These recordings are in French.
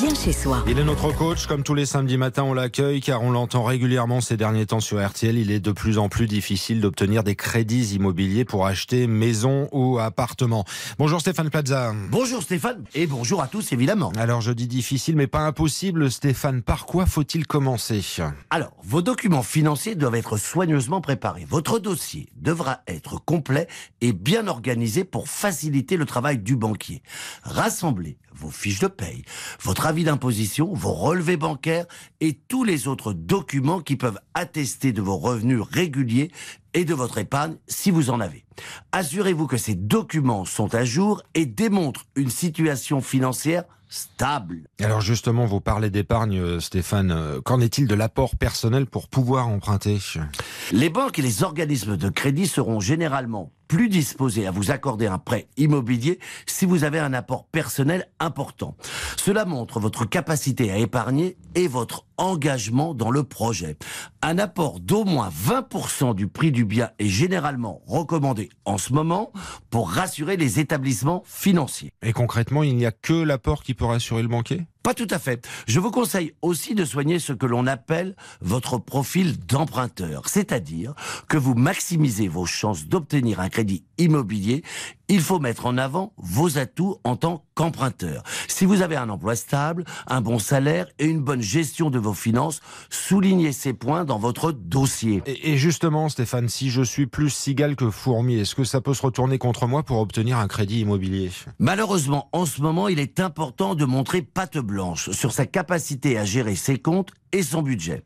bien chez soi. Il est notre coach, comme tous les samedis matins, on l'accueille car on l'entend régulièrement ces derniers temps sur RTL. Il est de plus en plus difficile d'obtenir des crédits immobiliers pour acheter maison ou appartement. Bonjour Stéphane Plaza. Bonjour Stéphane et bonjour à tous évidemment. Alors je dis difficile mais pas impossible Stéphane, par quoi faut-il commencer? Alors, vos documents financiers doivent être soigneusement préparés. Votre dossier devra être complet et bien organisé pour faciliter le travail du banquier. Rassemblez vos fiches de paye, votre avis d'imposition, vos relevés bancaires et tous les autres documents qui peuvent attester de vos revenus réguliers et de votre épargne si vous en avez. Assurez-vous que ces documents sont à jour et démontrent une situation financière stable. Alors justement, vous parlez d'épargne euh, Stéphane. Euh, Qu'en est-il de l'apport personnel pour pouvoir emprunter? Les banques et les organismes de crédit seront généralement plus disposés à vous accorder un prêt immobilier si vous avez un apport personnel important. Cela montre votre capacité à épargner et votre engagement dans le projet. Un apport d'au moins 20% du prix du bien est généralement recommandé en ce moment pour rassurer les établissements financiers. Et concrètement, il n'y a que l'apport qui peut rassurer le banquier? Pas tout à fait. Je vous conseille aussi de soigner ce que l'on appelle votre profil d'emprunteur, c'est-à-dire que vous maximisez vos chances d'obtenir un crédit immobilier. Il faut mettre en avant vos atouts en tant qu'emprunteur. Si vous avez un emploi stable, un bon salaire et une bonne gestion de vos finances, soulignez ces points dans votre dossier. et, et justement, Stéphane, si je suis plus cigale que fourmi, est-ce que ça peut se retourner contre moi pour obtenir un crédit immobilier? Malheureusement, en ce moment, il est important de montrer patte blanche sur sa capacité à gérer ses comptes et son budget.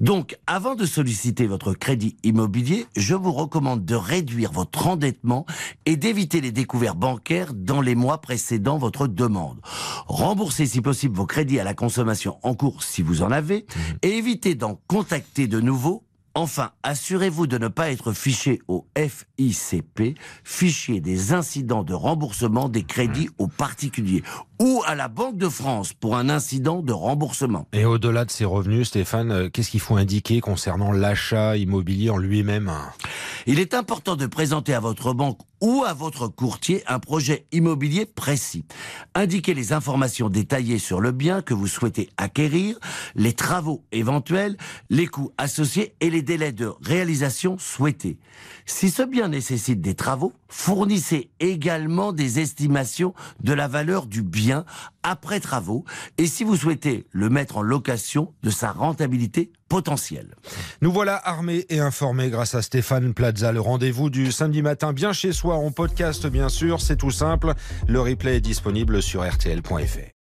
Donc, avant de solliciter votre crédit immobilier, je vous recommande de réduire votre endettement et d'éviter les découvertes bancaires dans les mois précédant votre demande. Remboursez si possible vos crédits à la consommation en cours si vous en avez et évitez d'en contacter de nouveau Enfin, assurez-vous de ne pas être fiché au FICP, fichier des incidents de remboursement des crédits aux particuliers, ou à la Banque de France pour un incident de remboursement. Et au-delà de ces revenus, Stéphane, euh, qu'est-ce qu'il faut indiquer concernant l'achat immobilier en lui-même? Il est important de présenter à votre banque ou à votre courtier un projet immobilier précis. Indiquez les informations détaillées sur le bien que vous souhaitez acquérir, les travaux éventuels, les coûts associés et les délais de réalisation souhaités. Si ce bien nécessite des travaux, fournissez également des estimations de la valeur du bien après travaux et si vous souhaitez le mettre en location de sa rentabilité potentielle. Nous voilà armés et informés grâce à Stéphane Plaza. Le rendez-vous du samedi matin bien chez soi en podcast bien sûr, c'est tout simple. Le replay est disponible sur rtl.fr.